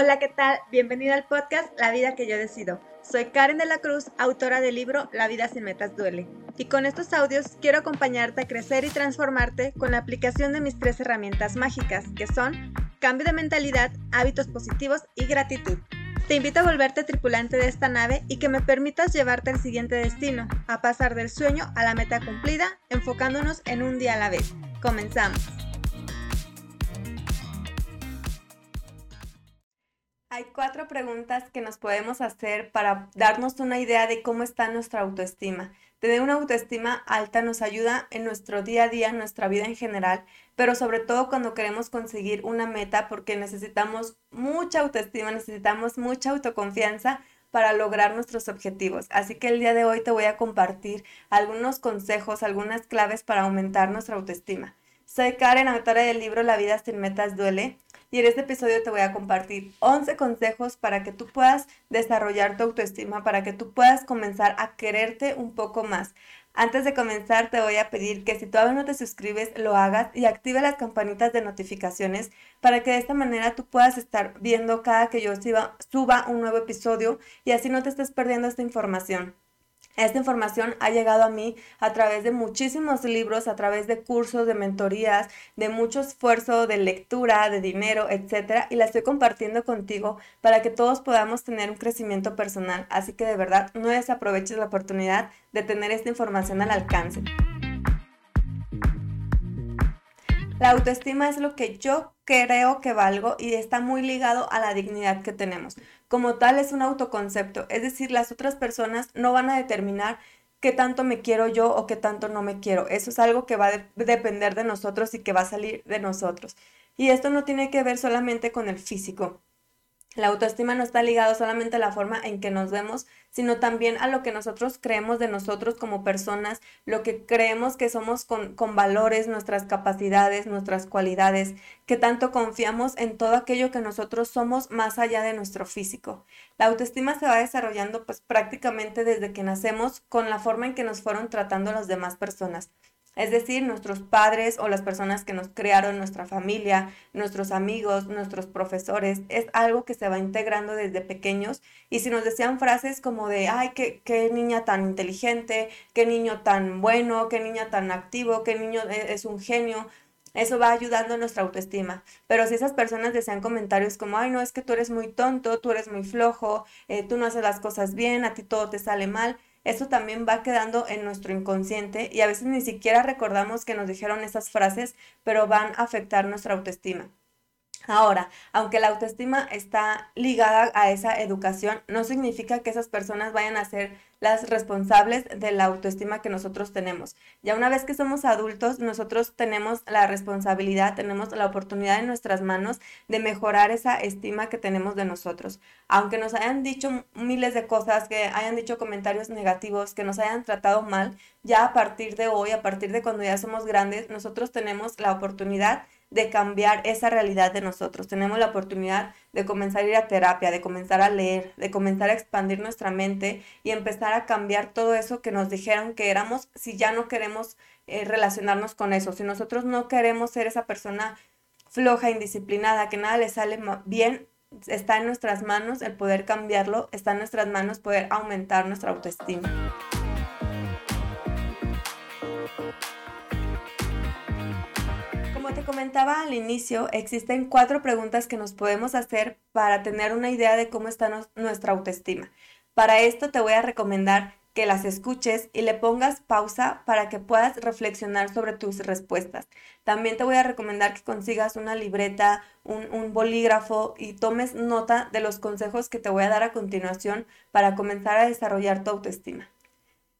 Hola, ¿qué tal? Bienvenido al podcast La vida que yo decido. Soy Karen de la Cruz, autora del libro La vida sin metas duele. Y con estos audios quiero acompañarte a crecer y transformarte con la aplicación de mis tres herramientas mágicas, que son cambio de mentalidad, hábitos positivos y gratitud. Te invito a volverte tripulante de esta nave y que me permitas llevarte al siguiente destino, a pasar del sueño a la meta cumplida, enfocándonos en un día a la vez. Comenzamos. Hay cuatro preguntas que nos podemos hacer para darnos una idea de cómo está nuestra autoestima. Tener una autoestima alta nos ayuda en nuestro día a día, en nuestra vida en general, pero sobre todo cuando queremos conseguir una meta porque necesitamos mucha autoestima, necesitamos mucha autoconfianza para lograr nuestros objetivos. Así que el día de hoy te voy a compartir algunos consejos, algunas claves para aumentar nuestra autoestima. Soy Karen, autora del libro La vida sin metas duele y en este episodio te voy a compartir 11 consejos para que tú puedas desarrollar tu autoestima, para que tú puedas comenzar a quererte un poco más. Antes de comenzar te voy a pedir que si todavía no te suscribes lo hagas y active las campanitas de notificaciones para que de esta manera tú puedas estar viendo cada que yo suba, suba un nuevo episodio y así no te estés perdiendo esta información. Esta información ha llegado a mí a través de muchísimos libros, a través de cursos, de mentorías, de mucho esfuerzo, de lectura, de dinero, etcétera, y la estoy compartiendo contigo para que todos podamos tener un crecimiento personal. Así que de verdad no desaproveches la oportunidad de tener esta información al alcance. La autoestima es lo que yo creo que valgo y está muy ligado a la dignidad que tenemos. Como tal es un autoconcepto, es decir, las otras personas no van a determinar qué tanto me quiero yo o qué tanto no me quiero. Eso es algo que va a depender de nosotros y que va a salir de nosotros. Y esto no tiene que ver solamente con el físico. La autoestima no está ligada solamente a la forma en que nos vemos, sino también a lo que nosotros creemos de nosotros como personas, lo que creemos que somos con, con, valores, nuestras capacidades, nuestras cualidades, que tanto confiamos en todo aquello que nosotros somos más allá de nuestro físico. La autoestima se va desarrollando pues prácticamente desde que nacemos con la forma en que nos fueron tratando las demás personas es decir, nuestros padres o las personas que nos crearon, nuestra familia, nuestros amigos, nuestros profesores, es algo que se va integrando desde pequeños y si nos decían frases como de, ay, qué, qué niña tan inteligente, qué niño tan bueno, qué niña tan activo, qué niño e, es un genio, eso va ayudando a nuestra autoestima. Pero si esas personas decían comentarios como, ay, no, es que tú eres muy tonto, tú eres muy flojo, eh, tú no haces las cosas bien, a ti todo te sale mal, eso también va quedando en nuestro inconsciente y a veces ni siquiera recordamos que nos dijeron esas frases, pero van a afectar nuestra autoestima. Ahora, aunque la autoestima está ligada a esa educación, no significa que esas personas vayan a ser las responsables de la autoestima que nosotros tenemos. Ya una vez que somos adultos, nosotros tenemos la responsabilidad, tenemos la oportunidad en nuestras manos de mejorar esa estima que tenemos de nosotros. Aunque nos hayan dicho miles de cosas, que hayan dicho comentarios negativos, que nos hayan tratado mal, ya a partir de hoy, a partir de cuando ya somos grandes, nosotros tenemos la oportunidad de cambiar esa realidad de nosotros. Tenemos la oportunidad de comenzar a ir a terapia, de comenzar a leer, de comenzar a expandir nuestra mente y empezar a cambiar todo eso que nos dijeron que éramos si ya no queremos eh, relacionarnos con eso, si nosotros no queremos ser esa persona floja, indisciplinada, que nada le sale bien, está en nuestras manos el poder cambiarlo, está en nuestras manos poder aumentar nuestra autoestima. comentaba al inicio, existen cuatro preguntas que nos podemos hacer para tener una idea de cómo está nuestra autoestima. Para esto te voy a recomendar que las escuches y le pongas pausa para que puedas reflexionar sobre tus respuestas. También te voy a recomendar que consigas una libreta, un, bolígrafo y tomes nota de los consejos que te voy a dar a continuación para comenzar a desarrollar tu autoestima.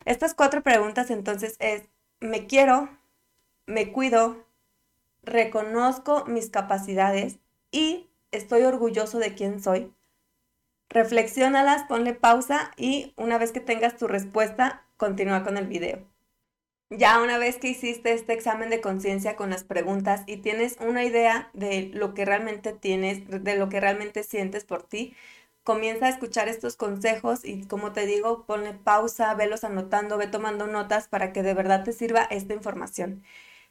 Estas cuatro preguntas entonces es, ¿me quiero? ¿Me cuido? reconozco mis capacidades y estoy orgulloso de quién soy. Reflexiónalas, ponle pausa y una vez que tengas tu respuesta, continúa con el video. Ya una vez que hiciste este examen de conciencia con las preguntas y tienes una idea de lo que realmente tienes, de lo que realmente sientes por ti, comienza a escuchar estos consejos y como te digo, ponle pausa, velos anotando, ve tomando notas para que de verdad te sirva esta información.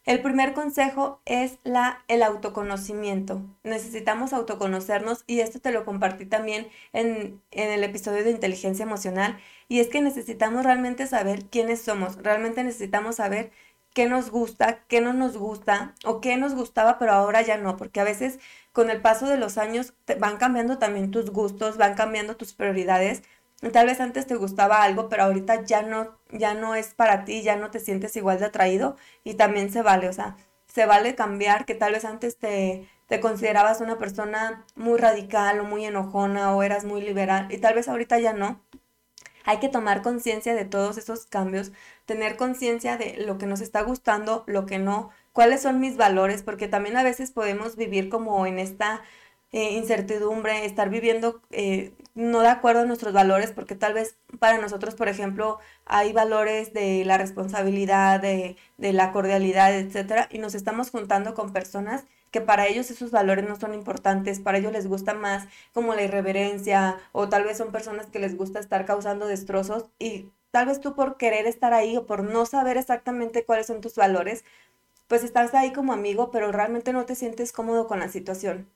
El primer consejo es la, el autoconocimiento. Necesitamos autoconocernos y esto te lo compartí también en, en el episodio de inteligencia emocional. Y es que necesitamos realmente saber quiénes somos, realmente necesitamos saber qué nos gusta, qué no nos gusta o qué nos gustaba pero ahora ya no, porque a veces con el paso de los años te van cambiando también tus gustos, van cambiando tus prioridades. Tal vez antes te gustaba algo, pero ahorita ya no, ya no es para ti, ya no te sientes igual de atraído y también se vale, o sea, se vale cambiar, que tal vez antes te, te considerabas una persona muy radical o muy enojona o eras muy liberal y tal vez ahorita ya no. Hay que tomar conciencia de todos esos cambios, tener conciencia de lo que nos está gustando, lo que no, cuáles son mis valores, porque también a veces podemos vivir como en esta eh, incertidumbre, estar viviendo eh, no de acuerdo a nuestros valores, porque tal vez para nosotros, por ejemplo, hay valores de la responsabilidad, de, de la cordialidad, etcétera, y nos estamos juntando con personas que para ellos esos valores no son importantes, para ellos les gusta más como la irreverencia o tal vez son personas que les gusta estar causando destrozos y tal vez tú por querer estar ahí o por no saber exactamente cuáles son tus valores, pues estás ahí como amigo, pero realmente no te sientes cómodo con la situación.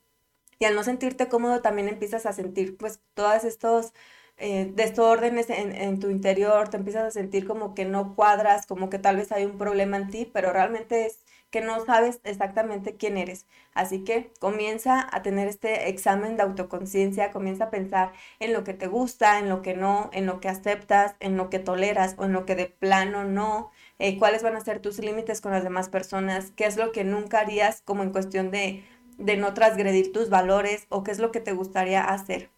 Y al no sentirte cómodo también empiezas a sentir pues todas estos eh, desórdenes en, tu interior, te empiezas a sentir como que no cuadras, como que tal vez hay un problema en ti, pero realmente es que no sabes exactamente quién eres. Así que comienza a tener este examen de autoconciencia, comienza a pensar en lo que te gusta, en lo que no, en lo que aceptas, en lo que toleras o en lo que de plano no, eh, cuáles van a ser tus límites con las demás personas, qué es lo que nunca harías como en cuestión de, de no transgredir tus valores o qué es lo que te gustaría hacer.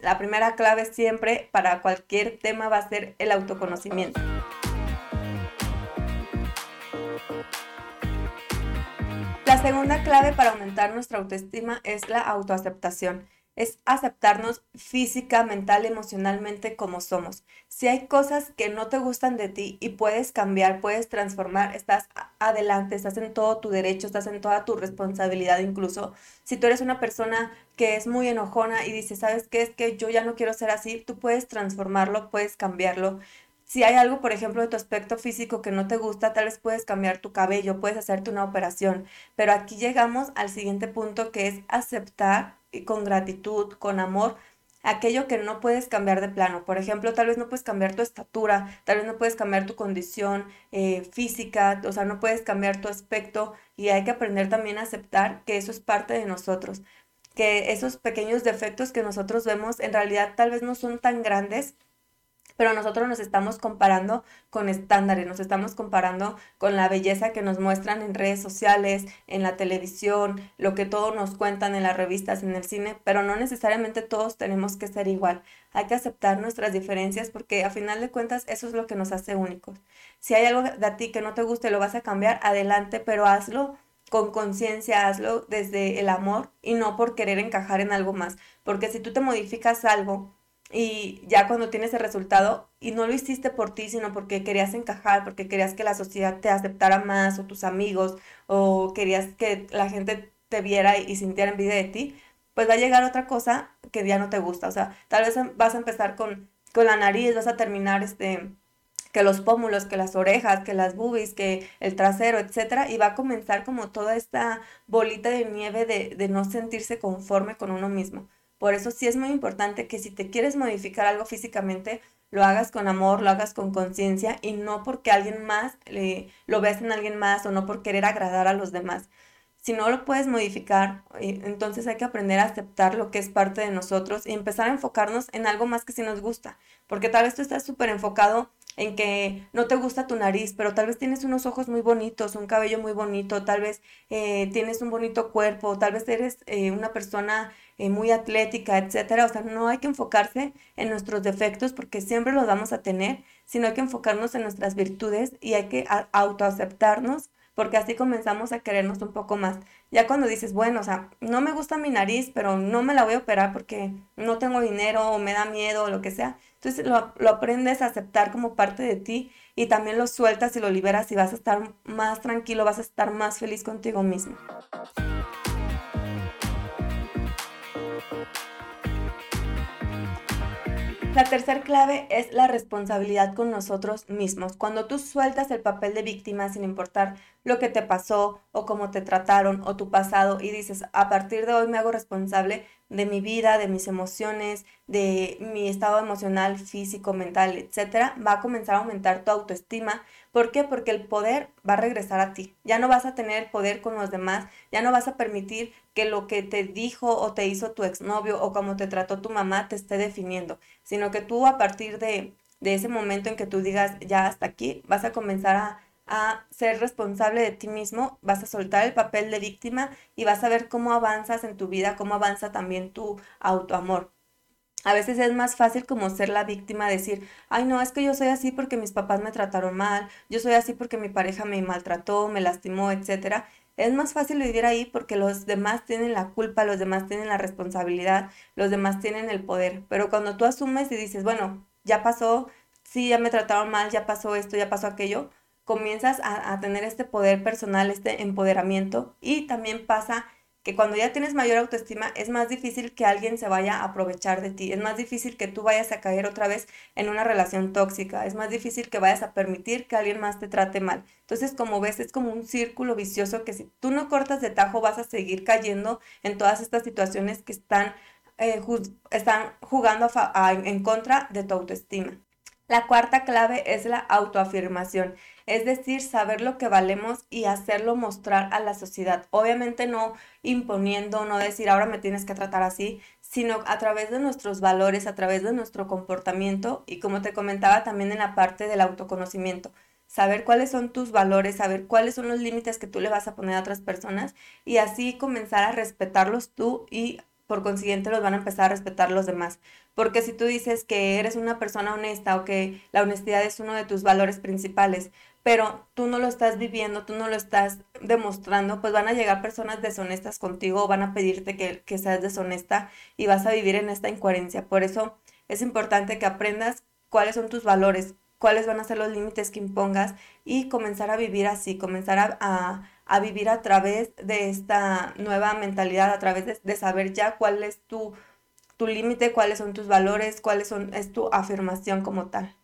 La primera clave siempre para cualquier tema va a ser el autoconocimiento. La segunda clave para aumentar nuestra autoestima es la autoaceptación. Es aceptarnos física, mental, emocionalmente como somos. Si hay cosas que no te gustan de ti y puedes cambiar, puedes transformar, estás adelante, estás en todo tu derecho, estás en toda tu responsabilidad incluso. Si tú eres una persona que es muy enojona y dices, ¿sabes qué? Es que yo ya no quiero ser así, tú puedes transformarlo, puedes cambiarlo si hay algo, por ejemplo, de tu aspecto físico que no te gusta, tal vez puedes cambiar tu cabello, puedes hacerte una operación. Pero aquí llegamos al siguiente punto que es aceptar con gratitud, con amor, aquello que no puedes cambiar de plano. Por ejemplo, tal vez no puedes cambiar tu estatura, tal vez no puedes cambiar tu condición eh, física, o sea, no puedes cambiar tu aspecto y hay que aprender también a aceptar que eso es parte de nosotros, que esos pequeños defectos que nosotros vemos en realidad tal vez no son tan grandes pero nosotros nos estamos comparando con estándares, nos estamos comparando con la belleza que nos muestran en redes sociales, en la televisión, lo que todos nos cuentan en las revistas, en el cine, pero no necesariamente todos tenemos que ser igual. Hay que aceptar nuestras diferencias porque a final de cuentas eso es lo que nos hace únicos. Si hay algo de ti que no te guste lo vas a cambiar, adelante, pero hazlo con conciencia, hazlo desde el amor y no por querer encajar en algo más. Porque si tú te modificas algo y ya cuando tienes el resultado y no lo hiciste por ti, sino porque querías encajar, porque querías que la sociedad te aceptara más o tus amigos o querías que la gente te viera y, sintiera envidia de ti, pues va a llegar otra cosa que ya no te gusta. O sea, tal vez vas a empezar con, con la nariz, vas a terminar este que los pómulos, que las orejas, que las boobies, que el trasero, etcétera, y va a comenzar como toda esta bolita de nieve de, de no sentirse conforme con uno mismo. Por eso sí es muy importante que si te quieres modificar algo físicamente, lo hagas con amor, lo hagas con conciencia y no porque alguien más lo veas en alguien más o no por querer agradar a los demás. Si no lo puedes modificar, eh, entonces hay que aprender a aceptar lo que es parte de nosotros y empezar a enfocarnos en algo más que si nos gusta. Porque tal vez tú estás súper enfocado en que no te gusta tu nariz, pero tal vez tienes unos ojos muy bonitos, un cabello muy bonito, tal vez eh, tienes un bonito cuerpo, tal vez eres eh, una persona eh, muy atlética, etcétera. O sea, no hay que enfocarse en nuestros defectos porque siempre los vamos a tener, sino hay que enfocarnos en nuestras virtudes y hay que autoaceptarnos porque así comenzamos a querernos un poco más. Ya cuando dices, bueno, o sea, no me gusta mi nariz, pero no me la voy a operar porque no tengo dinero o me da miedo o lo que sea. Entonces lo, lo aprendes a aceptar como parte de ti y también lo sueltas y lo liberas y vas a estar más tranquilo, vas a estar más feliz contigo mismo. La tercera clave es la responsabilidad con nosotros mismos. Cuando tú sueltas el papel de víctima sin importar lo que te pasó o cómo te trataron o tu pasado y dices, a partir de hoy me hago responsable de mi vida, de mis emociones, de mi estado emocional, físico, mental, etcétera, va a comenzar a aumentar tu autoestima. ¿Por qué? Porque el poder va a regresar a ti. Ya no vas a tener poder con los demás, ya no vas a permitir que lo que te dijo o te hizo tu exnovio o cómo te trató tu mamá te esté definiendo, sino que tú a partir de, de ese momento en que tú digas ya hasta aquí, vas a comenzar a a ser responsable de ti mismo, vas a soltar el papel de víctima y vas a ver cómo avanzas en tu vida, cómo avanza también tu autoamor. A veces es más fácil como ser la víctima, decir, ay no, es que yo soy así porque mis papás me trataron mal, yo soy así porque mi pareja me maltrató, me lastimó, etc. Es más fácil vivir ahí porque los demás tienen la culpa, los demás tienen la responsabilidad, los demás tienen el poder. Pero cuando tú asumes y dices, bueno, ya pasó, sí, ya me trataron mal, ya pasó esto, ya pasó aquello, comienzas a, tener este poder personal, este empoderamiento y también pasa que cuando ya tienes mayor autoestima es más difícil que alguien se vaya a aprovechar de ti, es más difícil que tú vayas a caer otra vez en una relación tóxica, es más difícil que vayas a permitir que alguien más te trate mal. Entonces, como ves, es como un círculo vicioso que si tú no cortas de tajo vas a seguir cayendo en todas estas situaciones que están, eh, están jugando en contra de tu autoestima. La cuarta clave es la autoafirmación, es decir, saber lo que valemos y hacerlo mostrar a la sociedad. Obviamente no imponiendo, no decir ahora me tienes que tratar así, sino a través de nuestros valores, a través de nuestro comportamiento y como te comentaba también en la parte del autoconocimiento. Saber cuáles son tus valores, saber cuáles son los límites que tú le vas a poner a otras personas y así comenzar a respetarlos tú y por consiguiente los van a empezar a respetar los demás. Porque si tú dices que eres una persona honesta o que la honestidad es uno de tus valores principales, pero tú no lo estás viviendo, tú no lo estás demostrando, pues van a llegar personas deshonestas contigo, van a pedirte que, que seas deshonesta y vas a vivir en esta incoherencia. Por eso es importante que aprendas cuáles son tus valores, cuáles van a ser los límites que impongas y comenzar a vivir así, comenzar a a vivir a través de esta nueva mentalidad, a través de, saber ya cuál es tu, tu límite, cuáles son tus valores, cuáles son, es tu afirmación como tal.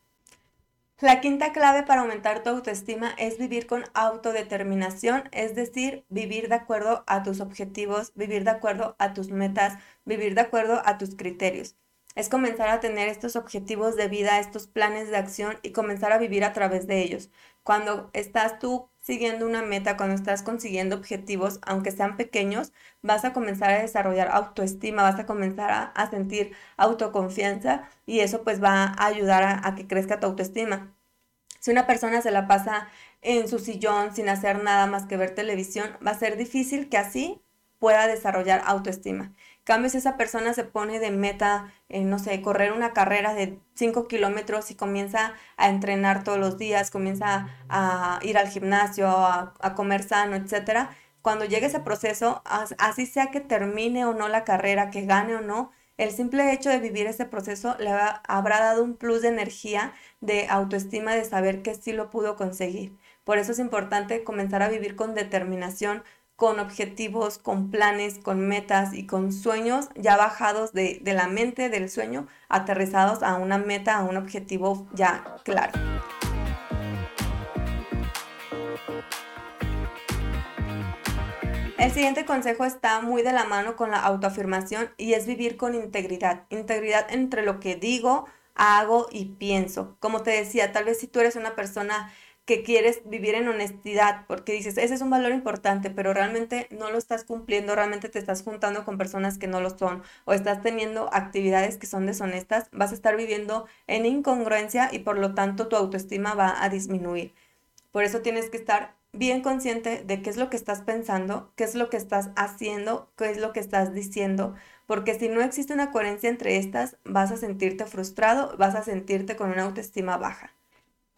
La quinta clave para aumentar tu autoestima es vivir con autodeterminación, es decir, vivir de acuerdo a tus objetivos, vivir de acuerdo a tus metas, vivir de acuerdo a tus criterios. Es comenzar a tener estos objetivos de vida, estos planes de acción y comenzar a vivir a través de ellos. Cuando estás tú siguiendo una meta, cuando estás consiguiendo objetivos, aunque sean pequeños, vas a comenzar a desarrollar autoestima, vas a comenzar a, sentir autoconfianza y eso pues va a ayudar a, a que crezca tu autoestima. Si una persona se la pasa en su sillón sin hacer nada más que ver televisión, va a ser difícil que así pueda desarrollar autoestima cambio, si esa persona se pone de meta, eh, no sé, correr una carrera de 5 kilómetros y comienza a entrenar todos los días, comienza a ir al gimnasio, a, comer sano, etcétera, cuando llegue ese proceso, así sea que termine o no la carrera, que gane o no, el simple hecho de vivir ese proceso le habrá dado un plus de energía, de autoestima, de saber que sí lo pudo conseguir. Por eso es importante comenzar a vivir con determinación, con objetivos, con planes, con metas y con sueños ya bajados de, la mente del sueño, aterrizados a una meta, a un objetivo ya claro. El siguiente consejo está muy de la mano con la autoafirmación y es vivir con integridad. Integridad entre lo que digo, hago y pienso. Como te decía, tal vez si tú eres una persona que quieres vivir en honestidad, porque dices, ese es un valor importante, pero realmente no lo estás cumpliendo, realmente te estás juntando con personas que no lo son, o estás teniendo actividades que son deshonestas, vas a estar viviendo en incongruencia y por lo tanto tu autoestima va a disminuir. Por eso tienes que estar bien consciente de qué es lo que estás pensando, qué es lo que estás haciendo, qué es lo que estás diciendo, porque si no existe una coherencia entre estas, vas a sentirte frustrado, vas a sentirte con una autoestima baja.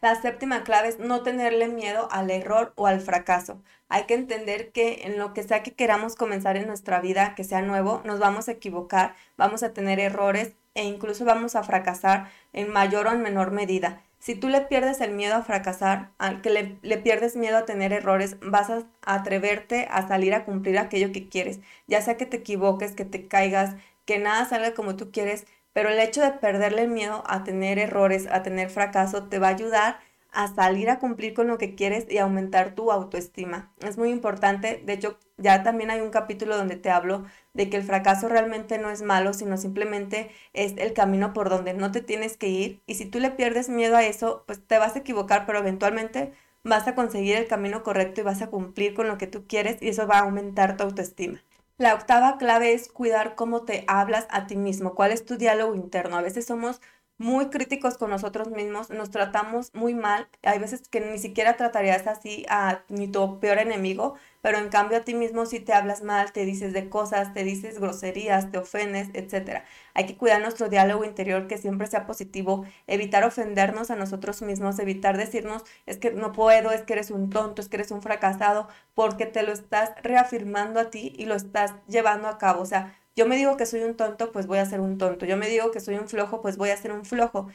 La séptima clave es no tenerle miedo al error o al fracaso. Hay que entender que en lo que sea que queramos comenzar en nuestra vida, que sea nuevo, nos vamos a equivocar, vamos a tener errores e incluso vamos a fracasar en mayor o en menor medida. Si tú le pierdes el miedo a fracasar, al que le, pierdes miedo a tener errores, vas a atreverte a salir a cumplir aquello que quieres. Ya sea que te equivoques, que te caigas, que nada salga como tú quieres, pero el hecho de perderle el miedo a tener errores, a tener fracaso, te va a ayudar a salir a cumplir con lo que quieres y aumentar tu autoestima. Es muy importante, de hecho ya también hay un capítulo donde te hablo de que el fracaso realmente no es malo, sino simplemente es el camino por donde no te tienes que ir y si tú le pierdes miedo a eso, pues te vas a equivocar, pero eventualmente vas a conseguir el camino correcto y vas a cumplir con lo que tú quieres y eso va a aumentar tu autoestima. La octava clave es cuidar cómo te hablas a ti mismo, cuál es tu diálogo interno. A veces somos muy críticos con nosotros mismos, nos tratamos muy mal. Hay veces que ni siquiera tratarías así a ni tu peor enemigo, pero en cambio a ti mismo si te hablas mal, te dices de cosas, te dices groserías, te ofendes, etc. Hay que cuidar nuestro diálogo interior que siempre sea positivo, evitar ofendernos a nosotros mismos, evitar decirnos es que no puedo, es que eres un tonto, es que eres un fracasado, porque te lo estás reafirmando a ti y lo estás llevando a cabo. O sea, yo me digo que soy un tonto, pues voy a ser un tonto. Yo me digo que soy un flojo, pues voy a ser un flojo.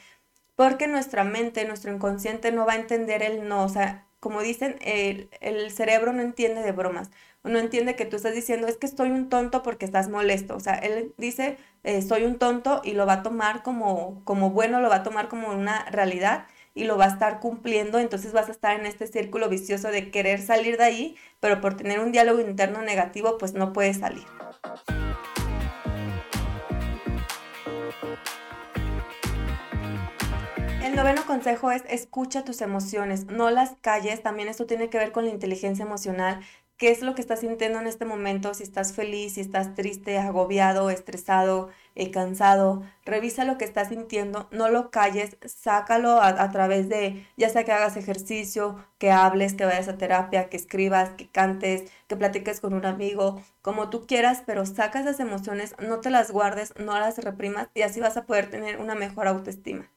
Porque nuestra mente, nuestro inconsciente no va a entender el no. O sea, como dicen, el, cerebro no entiende de bromas. No entiende que tú estás diciendo, es que estoy un tonto porque estás molesto. O sea, él dice, eh, soy un tonto y lo va a tomar como, como bueno, lo va a tomar como una realidad y lo va a estar cumpliendo, entonces vas a estar en este círculo vicioso de querer salir de ahí, pero por tener un diálogo interno negativo, pues no puedes salir. Noveno consejo es escucha tus emociones, no las calles. También esto tiene que ver con la inteligencia emocional. ¿Qué es lo que estás sintiendo en este momento? Si estás feliz, si estás triste, agobiado, estresado, eh, cansado. Revisa lo que estás sintiendo, no lo calles, sácalo a, a, través de, ya sea que hagas ejercicio, que hables, que vayas a terapia, que escribas, que cantes, que platiques con un amigo, como tú quieras, pero saca esas emociones, no te las guardes, no las reprimas y así vas a poder tener una mejor autoestima.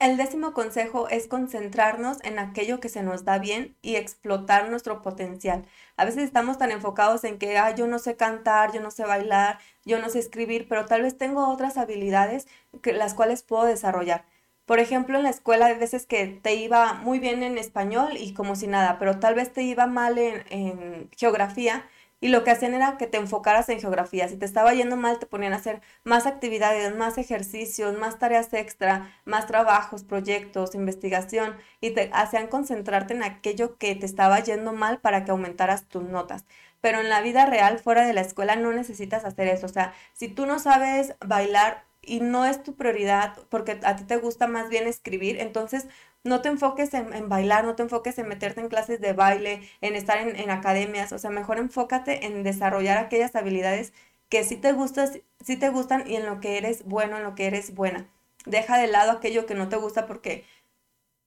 El décimo consejo es concentrarnos en aquello que se nos da bien y explotar nuestro potencial. A veces estamos tan enfocados en que, ah, yo no sé cantar, yo no sé bailar, yo no sé escribir, pero tal vez tengo otras habilidades que, las cuales puedo desarrollar. Por ejemplo, en la escuela hay veces que te iba muy bien en español y como si nada, pero tal vez te iba mal en, en geografía y lo que hacían era que te enfocaras en geografía. Si te estaba yendo mal, te ponían a hacer más actividades, más ejercicios, más tareas extra, más trabajos, proyectos, investigación y te hacían concentrarte en aquello que te estaba yendo mal para que aumentaras tus notas. Pero en la vida real, fuera de la escuela, no necesitas hacer eso. O sea, si tú no sabes bailar y no es tu prioridad porque a ti te gusta más bien escribir, entonces no te enfoques en, bailar, no te enfoques en meterte en clases de baile, en estar en, academias, o sea, mejor enfócate en desarrollar aquellas habilidades que sí te, gustas, sí te gustan y en lo que eres bueno, en lo que eres buena. Deja de lado aquello que no te gusta porque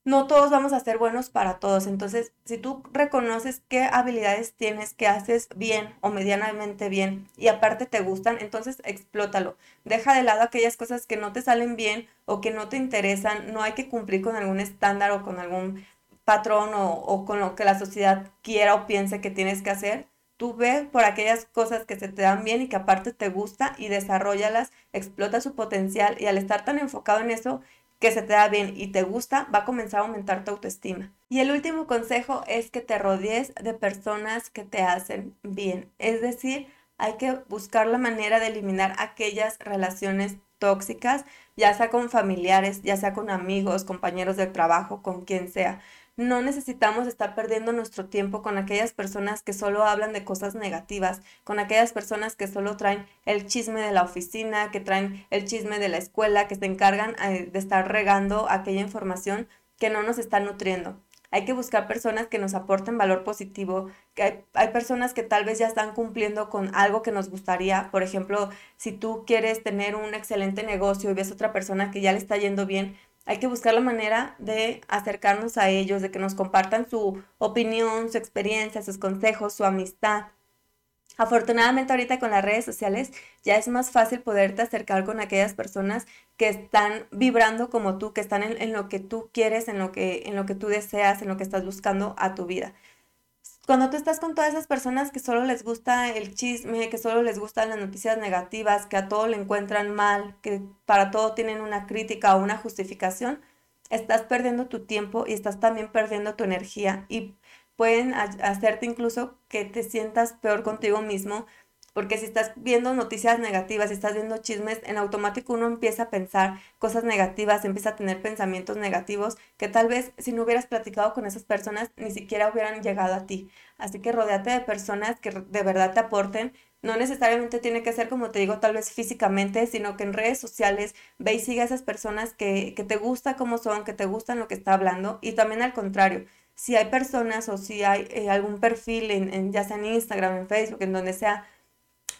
no todos vamos a ser buenos para todos. Entonces, si tú reconoces qué habilidades tienes, que haces bien o medianamente bien y aparte te gustan, entonces explótalo. Deja de lado aquellas cosas que no te salen bien o que no te interesan. No hay que cumplir con algún estándar o con algún patrón o, o con lo que la sociedad quiera o piense que tienes que hacer. Tú ve por aquellas cosas que se te dan bien y que aparte te gusta y desarrollalas, explota su potencial y al estar tan enfocado en eso, que se te da bien y te gusta, va a comenzar a aumentar tu autoestima. Y el último consejo es que te rodees de personas que te hacen bien. Es decir, hay que buscar la manera de eliminar aquellas relaciones tóxicas, ya sea con familiares, ya sea con amigos, compañeros de trabajo, con quien sea. No necesitamos estar perdiendo nuestro tiempo con aquellas personas que solo hablan de cosas negativas, con aquellas personas que solo traen el chisme de la oficina, que traen el chisme de la escuela, que se encargan eh, de estar regando aquella información que no nos está nutriendo. Hay que buscar personas que nos aporten valor positivo, hay, hay, personas que tal vez ya están cumpliendo con algo que nos gustaría. Por ejemplo, si tú quieres tener un excelente negocio y ves otra persona que ya le está yendo bien, hay que buscar la manera de acercarnos a ellos, de que nos compartan su opinión, su experiencia, sus consejos, su amistad. Afortunadamente ahorita con las redes sociales ya es más fácil poderte acercar con aquellas personas que están vibrando como tú, que están en, en, lo que tú quieres, en lo que, en lo que tú deseas, en lo que estás buscando a tu vida cuando tú estás con todas esas personas que solo les gusta el chisme, que solo les gustan las noticias negativas, que a todo le encuentran mal, que para todo tienen una crítica o una justificación, estás perdiendo tu tiempo y estás también perdiendo tu energía y pueden hacerte incluso que te sientas peor contigo mismo porque si estás viendo noticias negativas, si estás viendo chismes, en automático uno empieza a pensar cosas negativas, empieza a tener pensamientos negativos que tal vez si no hubieras platicado con esas personas ni siquiera hubieran llegado a ti. Así que rodeate de personas que de verdad te aporten. No necesariamente tiene que ser, como te digo, tal vez físicamente, sino que en redes sociales ve y sigue a esas personas que, que te gusta cómo son, que te gustan lo que está hablando. Y también al contrario, si hay personas o si hay eh, algún perfil, en, ya sea en Instagram, en Facebook, en donde sea,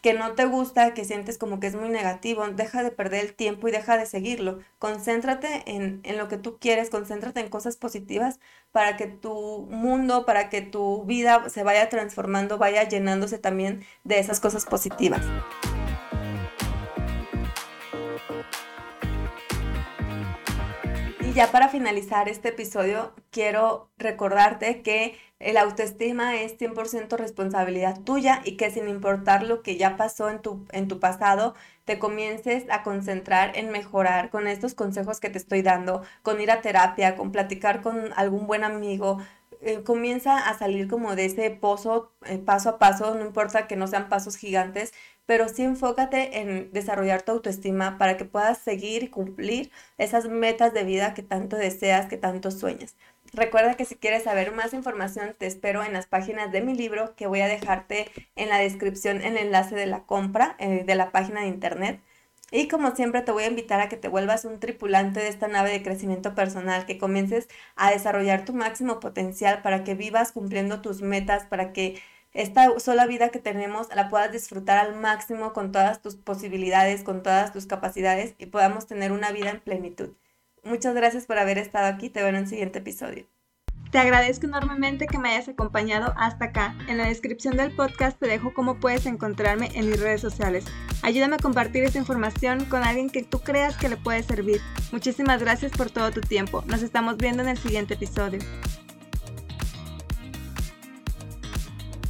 que no te gusta, que sientes como que es muy negativo, deja de perder el tiempo y deja de seguirlo. Concéntrate en, en, lo que tú quieres, concéntrate en cosas positivas para que tu mundo, para que tu vida se vaya transformando, vaya llenándose también de esas cosas positivas. ya para finalizar este episodio, quiero recordarte que el autoestima es 100% responsabilidad tuya y que sin importar lo que ya pasó en tu, en tu pasado, te comiences a concentrar en mejorar con estos consejos que te estoy dando, con ir a terapia, con platicar con algún buen amigo, eh, comienza a salir como de ese pozo eh, paso a paso, no importa que no sean pasos gigantes, pero sí enfócate en desarrollar tu autoestima para que puedas seguir y cumplir esas metas de vida que tanto deseas, que tanto sueñas. Recuerda que si quieres saber más información, te espero en las páginas de mi libro que voy a dejarte en la descripción el enlace de la compra eh, de la página de internet. Y como siempre te voy a invitar a que te vuelvas un tripulante de esta nave de crecimiento personal, que comiences a desarrollar tu máximo potencial para que vivas cumpliendo tus metas, para que esta sola vida que tenemos la puedas disfrutar al máximo con todas tus posibilidades, con todas tus capacidades y podamos tener una vida en plenitud. Muchas gracias por haber estado aquí, te veo en el siguiente episodio. Te agradezco enormemente que me hayas acompañado hasta acá. En la descripción del podcast te dejo cómo puedes encontrarme en mis redes sociales. Ayúdame a compartir esta información con alguien que tú creas que le puede servir. Muchísimas gracias por todo tu tiempo. Nos estamos viendo en el siguiente episodio.